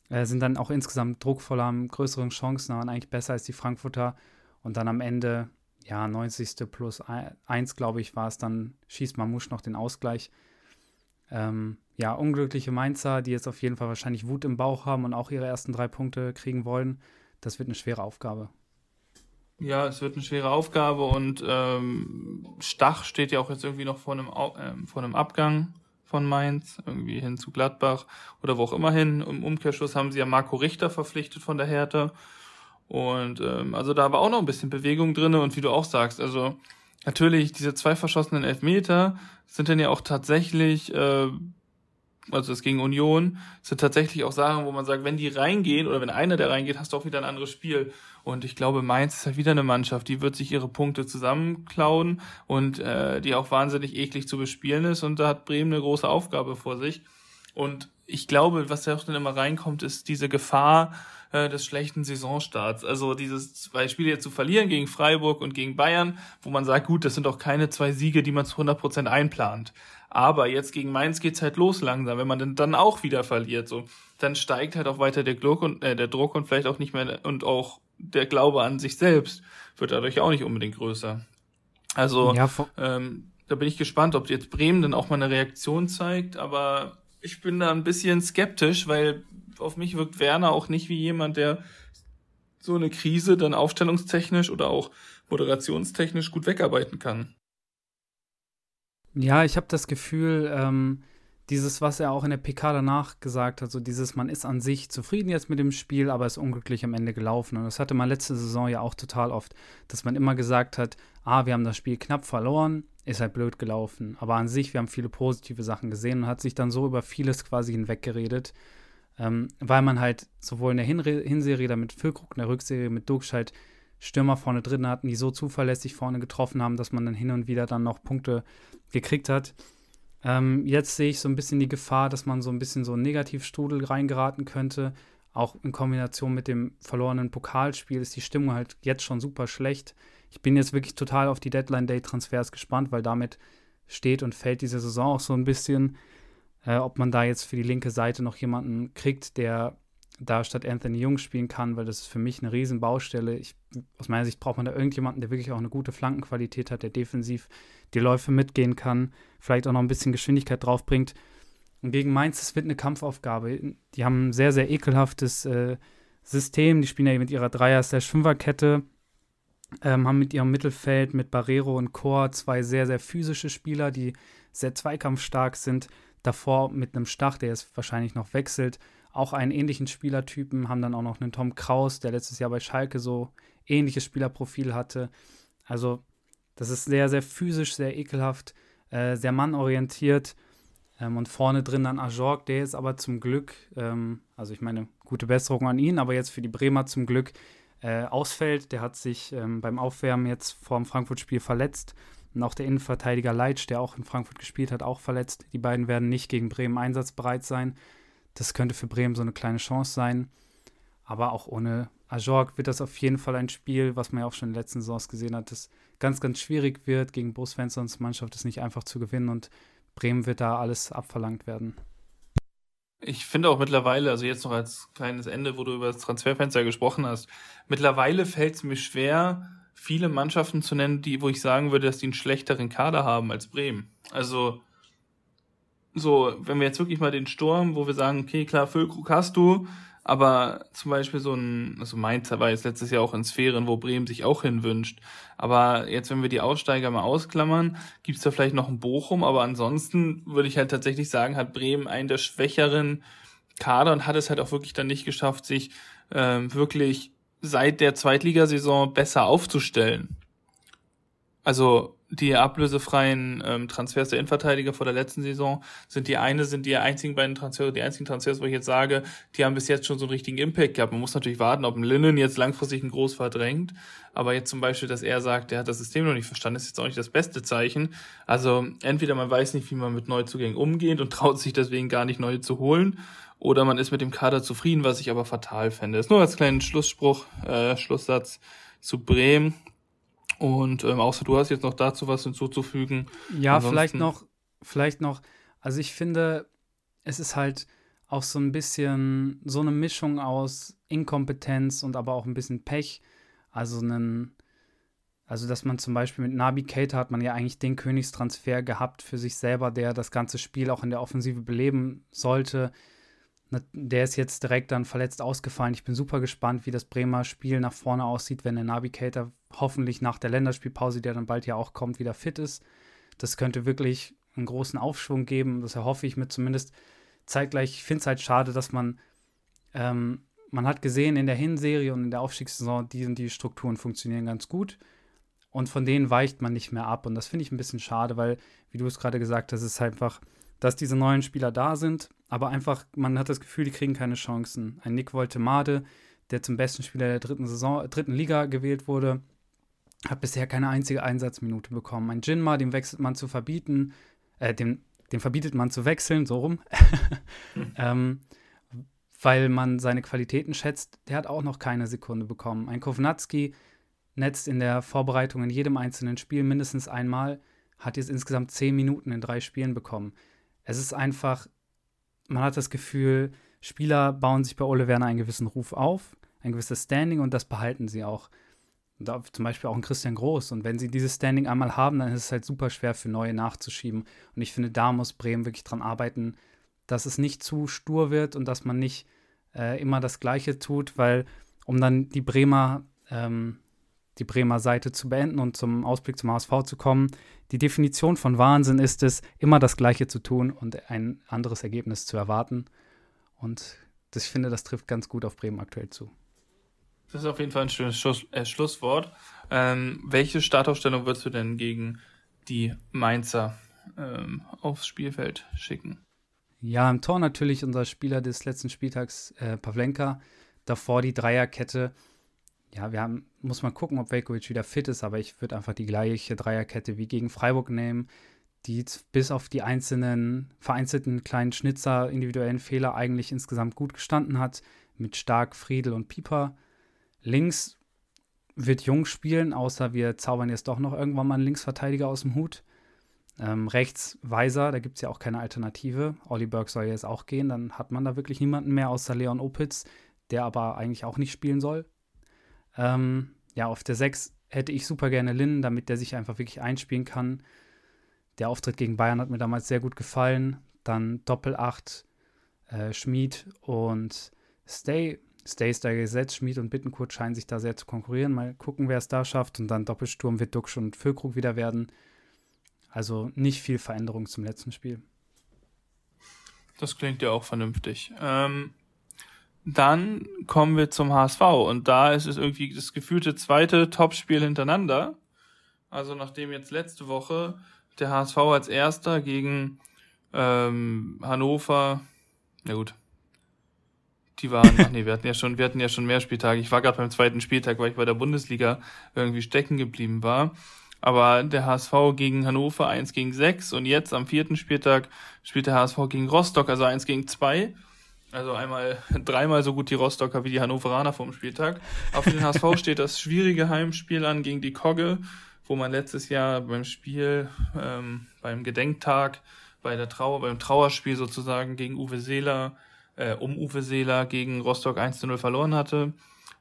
Speaker 1: Äh, sind dann auch insgesamt druckvoller, haben größeren Chancen, waren eigentlich besser als die Frankfurter. Und dann am Ende ja, 90. plus 1, glaube ich, war es dann, schießt Mamouche noch den Ausgleich. Ähm, ja, unglückliche Mainzer, die jetzt auf jeden Fall wahrscheinlich Wut im Bauch haben und auch ihre ersten drei Punkte kriegen wollen. Das wird eine schwere Aufgabe.
Speaker 2: Ja, es wird eine schwere Aufgabe und ähm, Stach steht ja auch jetzt irgendwie noch vor einem, äh, vor einem Abgang von Mainz, irgendwie hin zu Gladbach oder wo auch immer hin. Im Umkehrschluss haben sie ja Marco Richter verpflichtet von der Hertha. Und ähm, also da war auch noch ein bisschen Bewegung drin und wie du auch sagst, also natürlich diese zwei verschossenen Elfmeter sind dann ja auch tatsächlich, äh, also es gegen Union, sind tatsächlich auch Sachen, wo man sagt, wenn die reingehen oder wenn einer der reingeht, hast du auch wieder ein anderes Spiel. Und ich glaube, Mainz ist halt wieder eine Mannschaft, die wird sich ihre Punkte zusammenklauen und äh, die auch wahnsinnig eklig zu bespielen ist. Und da hat Bremen eine große Aufgabe vor sich. Und ich glaube, was da auch dann immer reinkommt, ist diese Gefahr, äh, des schlechten Saisonstarts. Also dieses zwei Spiele jetzt zu verlieren gegen Freiburg und gegen Bayern, wo man sagt, gut, das sind auch keine zwei Siege, die man zu 100 Prozent einplant. Aber jetzt gegen Mainz geht's halt los langsam, wenn man dann, dann auch wieder verliert, so, dann steigt halt auch weiter der Druck und äh, der Druck und vielleicht auch nicht mehr und auch der Glaube an sich selbst wird dadurch auch nicht unbedingt größer. Also ja, ähm, da bin ich gespannt, ob jetzt Bremen dann auch mal eine Reaktion zeigt, aber ich bin da ein bisschen skeptisch, weil auf mich wirkt Werner auch nicht wie jemand, der so eine Krise dann aufstellungstechnisch oder auch moderationstechnisch gut wegarbeiten kann.
Speaker 1: Ja, ich habe das Gefühl, ähm, dieses, was er auch in der PK danach gesagt hat, so dieses, man ist an sich zufrieden jetzt mit dem Spiel, aber ist unglücklich am Ende gelaufen. Und das hatte man letzte Saison ja auch total oft, dass man immer gesagt hat, ah, wir haben das Spiel knapp verloren, ist halt blöd gelaufen. Aber an sich, wir haben viele positive Sachen gesehen und hat sich dann so über vieles quasi hinweggeredet ähm, weil man halt sowohl in der Hinre Hinserie, dann mit Füllkrug, in der Rückserie mit Dux halt Stürmer vorne drin hatten, die so zuverlässig vorne getroffen haben, dass man dann hin und wieder dann noch Punkte gekriegt hat. Ähm, jetzt sehe ich so ein bisschen die Gefahr, dass man so ein bisschen so einen Negativstrudel reingeraten könnte. Auch in Kombination mit dem verlorenen Pokalspiel ist die Stimmung halt jetzt schon super schlecht. Ich bin jetzt wirklich total auf die Deadline-Day-Transfers gespannt, weil damit steht und fällt diese Saison auch so ein bisschen äh, ob man da jetzt für die linke Seite noch jemanden kriegt, der da statt Anthony Jung spielen kann, weil das ist für mich eine Riesenbaustelle. Ich, aus meiner Sicht braucht man da irgendjemanden, der wirklich auch eine gute Flankenqualität hat, der defensiv die Läufe mitgehen kann, vielleicht auch noch ein bisschen Geschwindigkeit draufbringt. Und gegen Mainz, das wird eine Kampfaufgabe. Die haben ein sehr, sehr ekelhaftes äh, System. Die spielen ja mit ihrer Dreier-Fünfer-Kette, ähm, haben mit ihrem Mittelfeld mit Barrero und Chor zwei sehr, sehr physische Spieler, die sehr zweikampfstark sind. Davor mit einem Stach, der jetzt wahrscheinlich noch wechselt, auch einen ähnlichen Spielertypen, haben dann auch noch einen Tom Kraus, der letztes Jahr bei Schalke so ähnliches Spielerprofil hatte. Also, das ist sehr, sehr physisch, sehr ekelhaft, äh, sehr mannorientiert. Ähm, und vorne drin dann Ajorg, der ist aber zum Glück, ähm, also ich meine, gute Besserung an ihn, aber jetzt für die Bremer zum Glück äh, ausfällt. Der hat sich ähm, beim Aufwärmen jetzt vor dem Frankfurt-Spiel verletzt. Und auch der Innenverteidiger Leitsch, der auch in Frankfurt gespielt hat, auch verletzt. Die beiden werden nicht gegen Bremen einsatzbereit sein. Das könnte für Bremen so eine kleine Chance sein. Aber auch ohne Ajorg wird das auf jeden Fall ein Spiel, was man ja auch schon in den letzten Saisons gesehen hat, das ganz, ganz schwierig wird. Gegen Svenssons Mannschaft ist nicht einfach zu gewinnen und Bremen wird da alles abverlangt werden.
Speaker 2: Ich finde auch mittlerweile, also jetzt noch als kleines Ende, wo du über das Transferfenster gesprochen hast, mittlerweile fällt es mir schwer, viele Mannschaften zu nennen, die, wo ich sagen würde, dass die einen schlechteren Kader haben als Bremen. Also so, wenn wir jetzt wirklich mal den Sturm, wo wir sagen, okay, klar, Füllkrug hast du, aber zum Beispiel so ein, also Mainz war jetzt letztes Jahr auch in Sphären, wo Bremen sich auch hinwünscht. Aber jetzt, wenn wir die Aussteiger mal ausklammern, gibt's da vielleicht noch ein Bochum, aber ansonsten würde ich halt tatsächlich sagen, hat Bremen einen der schwächeren Kader und hat es halt auch wirklich dann nicht geschafft, sich ähm, wirklich seit der Zweitligasaison besser aufzustellen. Also die ablösefreien ähm, Transfers der Innenverteidiger vor der letzten Saison sind die eine, sind die einzigen beiden Transfers, die einzigen Transfers, wo ich jetzt sage, die haben bis jetzt schon so einen richtigen Impact gehabt. Man muss natürlich warten, ob ein Linnen jetzt langfristig ein Groß verdrängt. Aber jetzt zum Beispiel, dass er sagt, er hat das System noch nicht verstanden, ist jetzt auch nicht das beste Zeichen. Also entweder man weiß nicht, wie man mit Neuzugängen umgeht und traut sich deswegen gar nicht neue zu holen, oder man ist mit dem Kader zufrieden, was ich aber fatal fände. Das ist nur als kleinen Schlussspruch, äh, Schlusssatz zu Bremen. Und ähm, außer du hast jetzt noch dazu was hinzuzufügen.
Speaker 1: Ja, Ansonsten vielleicht noch, vielleicht noch, also ich finde, es ist halt auch so ein bisschen so eine Mischung aus Inkompetenz und aber auch ein bisschen Pech. Also einen, also dass man zum Beispiel mit Nabi Keita hat man ja eigentlich den Königstransfer gehabt für sich selber, der das ganze Spiel auch in der Offensive beleben sollte. Der ist jetzt direkt dann verletzt ausgefallen. Ich bin super gespannt, wie das Bremer Spiel nach vorne aussieht, wenn der Navigator hoffentlich nach der Länderspielpause, die dann bald ja auch kommt, wieder fit ist. Das könnte wirklich einen großen Aufschwung geben. Das erhoffe ich mir zumindest zeitgleich. Ich finde es halt schade, dass man, ähm, man hat gesehen in der Hinserie und in der Aufstiegssaison, die, die Strukturen funktionieren ganz gut. Und von denen weicht man nicht mehr ab. Und das finde ich ein bisschen schade, weil, wie du es gerade gesagt hast, ist einfach, dass diese neuen Spieler da sind aber einfach, man hat das Gefühl, die kriegen keine Chancen. Ein Nick Woltemade, der zum besten Spieler der dritten Saison, dritten Liga gewählt wurde, hat bisher keine einzige Einsatzminute bekommen. Ein Jinma, dem wechselt man zu verbieten, äh, dem, dem verbietet man zu wechseln, so rum. hm. <laughs> ähm, weil man seine Qualitäten schätzt, der hat auch noch keine Sekunde bekommen. Ein Kovnatski netzt in der Vorbereitung in jedem einzelnen Spiel mindestens einmal, hat jetzt insgesamt zehn Minuten in drei Spielen bekommen. Es ist einfach man hat das Gefühl, Spieler bauen sich bei Ole Werner einen gewissen Ruf auf, ein gewisses Standing und das behalten sie auch. Da, zum Beispiel auch ein Christian Groß. Und wenn sie dieses Standing einmal haben, dann ist es halt super schwer für neue nachzuschieben. Und ich finde, da muss Bremen wirklich dran arbeiten, dass es nicht zu stur wird und dass man nicht äh, immer das Gleiche tut, weil um dann die Bremer ähm, die Bremer Seite zu beenden und zum Ausblick zum HSV zu kommen. Die Definition von Wahnsinn ist es, immer das Gleiche zu tun und ein anderes Ergebnis zu erwarten. Und das, ich finde, das trifft ganz gut auf Bremen aktuell zu.
Speaker 2: Das ist auf jeden Fall ein schönes Schluss, äh, Schlusswort. Ähm, welche Startaufstellung würdest du denn gegen die Mainzer ähm, aufs Spielfeld schicken?
Speaker 1: Ja, im Tor natürlich unser Spieler des letzten Spieltags, äh, Pavlenka. Davor die Dreierkette ja, wir haben, muss man gucken, ob Velkovic wieder fit ist, aber ich würde einfach die gleiche Dreierkette wie gegen Freiburg nehmen, die bis auf die einzelnen, vereinzelten kleinen Schnitzer, individuellen Fehler eigentlich insgesamt gut gestanden hat, mit Stark, Friedel und Pieper. Links wird Jung spielen, außer wir zaubern jetzt doch noch irgendwann mal einen Linksverteidiger aus dem Hut. Ähm, rechts Weiser, da gibt es ja auch keine Alternative. Olli Berg soll jetzt auch gehen, dann hat man da wirklich niemanden mehr außer Leon Opitz, der aber eigentlich auch nicht spielen soll. Ähm, ja, auf der 6 hätte ich super gerne Lin, damit der sich einfach wirklich einspielen kann. Der Auftritt gegen Bayern hat mir damals sehr gut gefallen. Dann Doppel 8, äh, Schmid und Stay. Stay ist da gesetzt. Schmid und Bittenkurt scheinen sich da sehr zu konkurrieren. Mal gucken, wer es da schafft. Und dann Doppelsturm wird Duxch und Füllkrug wieder werden. Also nicht viel Veränderung zum letzten Spiel.
Speaker 2: Das klingt ja auch vernünftig. Ähm, dann kommen wir zum HSV und da ist es irgendwie das gefühlte zweite Topspiel hintereinander. Also nachdem jetzt letzte Woche der HSV als erster gegen ähm, Hannover, na gut, die waren, ach nee, wir hatten ja schon, wir hatten ja schon mehr Spieltage. Ich war gerade beim zweiten Spieltag, weil ich bei der Bundesliga irgendwie stecken geblieben war. Aber der HSV gegen Hannover 1 gegen 6 und jetzt am vierten Spieltag spielt der HSV gegen Rostock, also 1 gegen 2. Also einmal <laughs> dreimal so gut die Rostocker wie die Hannoveraner vom Spieltag. Auf den HSV <laughs> steht das schwierige Heimspiel an gegen die Kogge, wo man letztes Jahr beim Spiel, ähm, beim Gedenktag, bei der Trauer, beim Trauerspiel sozusagen gegen Uwe Seeler, äh, um Uwe Seeler gegen Rostock 1 zu 0 verloren hatte.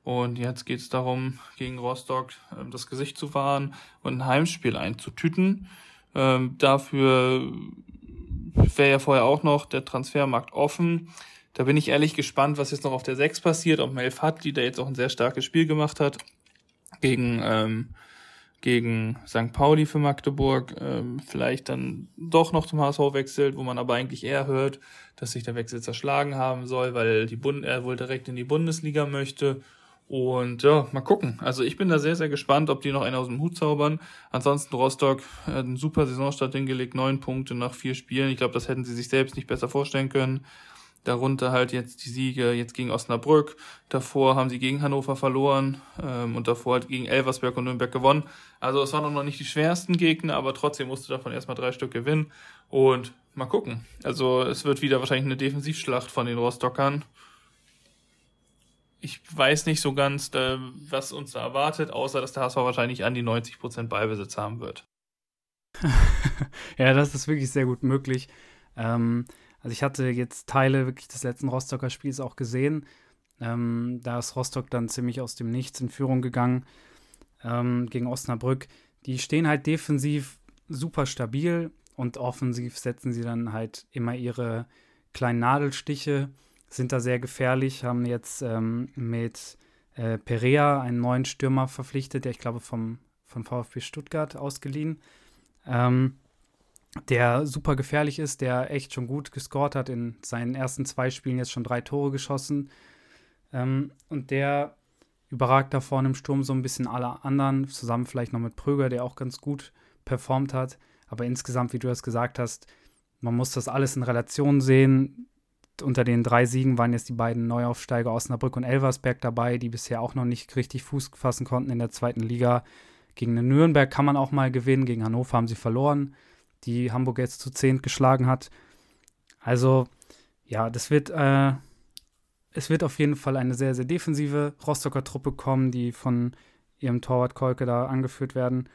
Speaker 2: Und jetzt geht es darum, gegen Rostock äh, das Gesicht zu wahren und ein Heimspiel einzutüten. Ähm, dafür wäre ja vorher auch noch der Transfermarkt offen. Da bin ich ehrlich gespannt, was jetzt noch auf der 6 passiert, ob Mel Fadli, der jetzt auch ein sehr starkes Spiel gemacht hat, gegen, ähm, gegen St. Pauli für Magdeburg, ähm, vielleicht dann doch noch zum HSV wechselt, wo man aber eigentlich eher hört, dass sich der Wechsel zerschlagen haben soll, weil die Bund er wohl direkt in die Bundesliga möchte. Und ja, mal gucken. Also ich bin da sehr, sehr gespannt, ob die noch einen aus dem Hut zaubern. Ansonsten Rostock hat einen super Saisonstart hingelegt, neun Punkte nach vier Spielen. Ich glaube, das hätten sie sich selbst nicht besser vorstellen können. Darunter halt jetzt die Siege jetzt gegen Osnabrück. Davor haben sie gegen Hannover verloren ähm, und davor halt gegen Elversberg und Nürnberg gewonnen. Also es waren noch nicht die schwersten Gegner, aber trotzdem musste davon erstmal drei Stück gewinnen. Und mal gucken. Also es wird wieder wahrscheinlich eine Defensivschlacht von den Rostockern ich weiß nicht so ganz, äh, was uns da erwartet, außer dass der HSV wahrscheinlich an die 90% Ballbesitz haben wird. <laughs>
Speaker 1: ja, das ist wirklich sehr gut möglich. Ähm, also ich hatte jetzt Teile wirklich des letzten Rostocker Spiels auch gesehen. Ähm, da ist Rostock dann ziemlich aus dem Nichts in Führung gegangen ähm, gegen Osnabrück. Die stehen halt defensiv super stabil und offensiv setzen sie dann halt immer ihre kleinen Nadelstiche sind da sehr gefährlich, haben jetzt ähm, mit äh, Perea einen neuen Stürmer verpflichtet, der ich glaube vom, vom VfB Stuttgart ausgeliehen, ähm, der super gefährlich ist, der echt schon gut gescored hat, in seinen ersten zwei Spielen jetzt schon drei Tore geschossen. Ähm, und der überragt da vorne im Sturm so ein bisschen alle anderen, zusammen vielleicht noch mit Pröger, der auch ganz gut performt hat, aber insgesamt, wie du das gesagt hast, man muss das alles in Relation sehen. Unter den drei Siegen waren jetzt die beiden Neuaufsteiger Osnabrück und Elversberg dabei, die bisher auch noch nicht richtig Fuß fassen konnten in der zweiten Liga. Gegen den Nürnberg kann man auch mal gewinnen, gegen Hannover haben sie verloren, die Hamburg jetzt zu zehnt geschlagen hat. Also, ja, das wird, äh, es wird auf jeden Fall eine sehr, sehr defensive Rostocker Truppe kommen, die von ihrem Torwart Kolke da angeführt werden.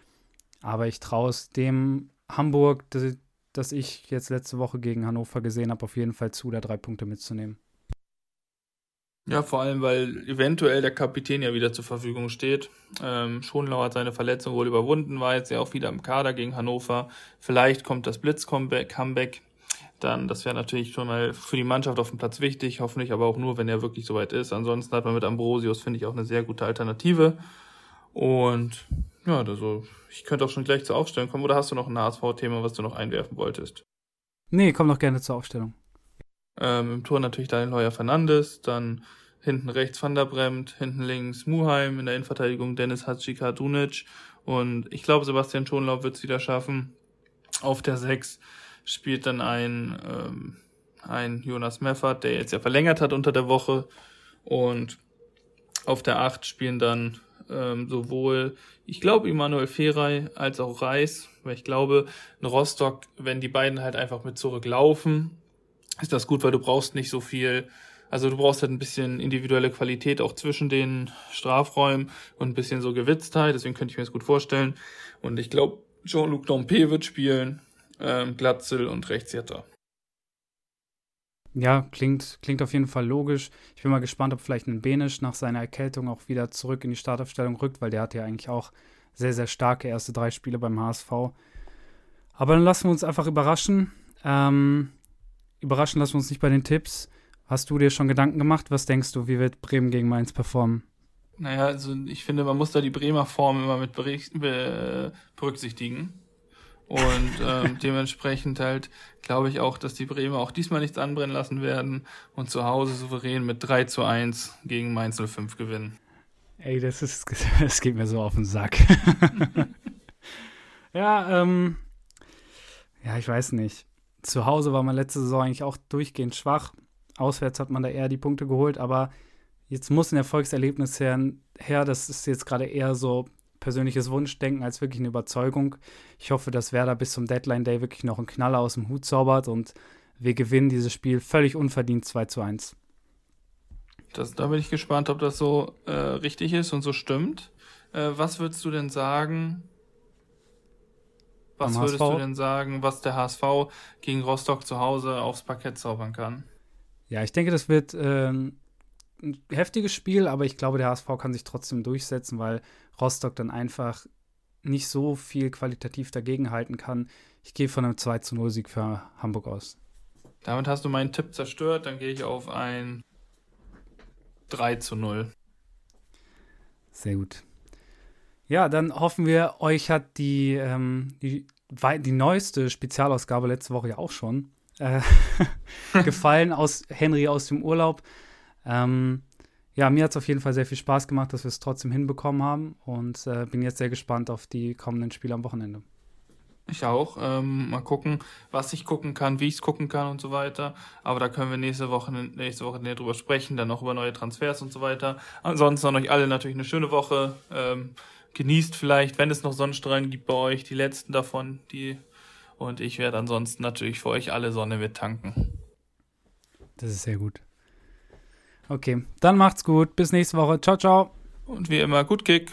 Speaker 1: Aber ich traue es dem Hamburg, das ich jetzt letzte Woche gegen Hannover gesehen habe, auf jeden Fall zu, da drei Punkte mitzunehmen.
Speaker 2: Ja, vor allem, weil eventuell der Kapitän ja wieder zur Verfügung steht. Ähm, Schonlau hat seine Verletzung wohl überwunden, war jetzt ja auch wieder im Kader gegen Hannover. Vielleicht kommt das Blitz-Comeback. Dann, das wäre natürlich schon mal für die Mannschaft auf dem Platz wichtig, hoffentlich aber auch nur, wenn er wirklich soweit ist. Ansonsten hat man mit Ambrosius, finde ich, auch eine sehr gute Alternative. Und ja, also ich könnte auch schon gleich zur Aufstellung kommen. Oder hast du noch ein HSV-Thema, was du noch einwerfen wolltest?
Speaker 1: Nee, komm doch gerne zur Aufstellung.
Speaker 2: Ähm, Im Tor natürlich Daniel Heuer Fernandes, dann hinten rechts Van der Bremt, hinten links Muheim, in der Innenverteidigung Dennis Hatschika Dunic und ich glaube Sebastian Schonlaub wird es wieder schaffen. Auf der 6 spielt dann ein, ähm, ein Jonas Meffert, der jetzt ja verlängert hat unter der Woche. Und auf der 8 spielen dann ähm, sowohl, ich glaube, Immanuel Ferrei als auch Reis, weil ich glaube, in Rostock, wenn die beiden halt einfach mit zurücklaufen, ist das gut, weil du brauchst nicht so viel, also du brauchst halt ein bisschen individuelle Qualität auch zwischen den Strafräumen und ein bisschen so Gewitztheit, deswegen könnte ich mir das gut vorstellen. Und ich glaube, Jean-Luc Dompe wird spielen, ähm, Glatzel und Rechtsjetter.
Speaker 1: Ja, klingt, klingt auf jeden Fall logisch. Ich bin mal gespannt, ob vielleicht ein Benisch nach seiner Erkältung auch wieder zurück in die Startaufstellung rückt, weil der hat ja eigentlich auch sehr, sehr starke erste drei Spiele beim HSV. Aber dann lassen wir uns einfach überraschen. Ähm, überraschen lassen wir uns nicht bei den Tipps. Hast du dir schon Gedanken gemacht? Was denkst du, wie wird Bremen gegen Mainz performen?
Speaker 2: Naja, also ich finde, man muss da die Bremer Form immer mit berücksichtigen. Und <laughs> ähm, dementsprechend halt glaube ich auch, dass die Bremer auch diesmal nichts anbrennen lassen werden und zu Hause souverän mit 3 zu 1 gegen Mainz 05 gewinnen.
Speaker 1: Ey, das ist, <laughs> das geht mir so auf den Sack. <laughs> ja, ähm, ja, ich weiß nicht. Zu Hause war man letzte Saison eigentlich auch durchgehend schwach. Auswärts hat man da eher die Punkte geholt, aber jetzt muss ein Erfolgserlebnis her, her. Das ist jetzt gerade eher so persönliches Wunschdenken als wirklich eine Überzeugung. Ich hoffe, dass Werder bis zum Deadline Day wirklich noch einen Knaller aus dem Hut zaubert und wir gewinnen dieses Spiel völlig unverdient 2 zu 1.
Speaker 2: Das, da bin ich gespannt, ob das so äh, richtig ist und so stimmt. Äh, was würdest du denn sagen? Was würdest du denn sagen, was der HSV gegen Rostock zu Hause aufs Parkett zaubern kann?
Speaker 1: Ja, ich denke, das wird äh, ein heftiges Spiel, aber ich glaube, der HSV kann sich trotzdem durchsetzen, weil Rostock dann einfach nicht so viel qualitativ dagegenhalten kann. Ich gehe von einem 2 zu 0 Sieg für Hamburg aus.
Speaker 2: Damit hast du meinen Tipp zerstört, dann gehe ich auf ein 3 zu 0.
Speaker 1: Sehr gut. Ja, dann hoffen wir, euch hat die, ähm, die, die neueste Spezialausgabe letzte Woche ja auch schon äh, <laughs> gefallen aus Henry aus dem Urlaub. Ähm, ja, mir hat es auf jeden Fall sehr viel Spaß gemacht, dass wir es trotzdem hinbekommen haben und äh, bin jetzt sehr gespannt auf die kommenden Spiele am Wochenende.
Speaker 2: Ich auch. Ähm, mal gucken, was ich gucken kann, wie ich es gucken kann und so weiter. Aber da können wir nächste Woche, nächste Woche näher drüber sprechen, dann noch über neue Transfers und so weiter. Ansonsten an euch alle natürlich eine schöne Woche. Ähm, genießt vielleicht, wenn es noch Sonnenstrahlen gibt bei euch, die letzten davon, die und ich werde ansonsten natürlich für euch alle Sonne mit tanken.
Speaker 1: Das ist sehr gut. Okay, dann macht's gut. Bis nächste Woche. Ciao, ciao.
Speaker 2: Und wie immer, gut Kick.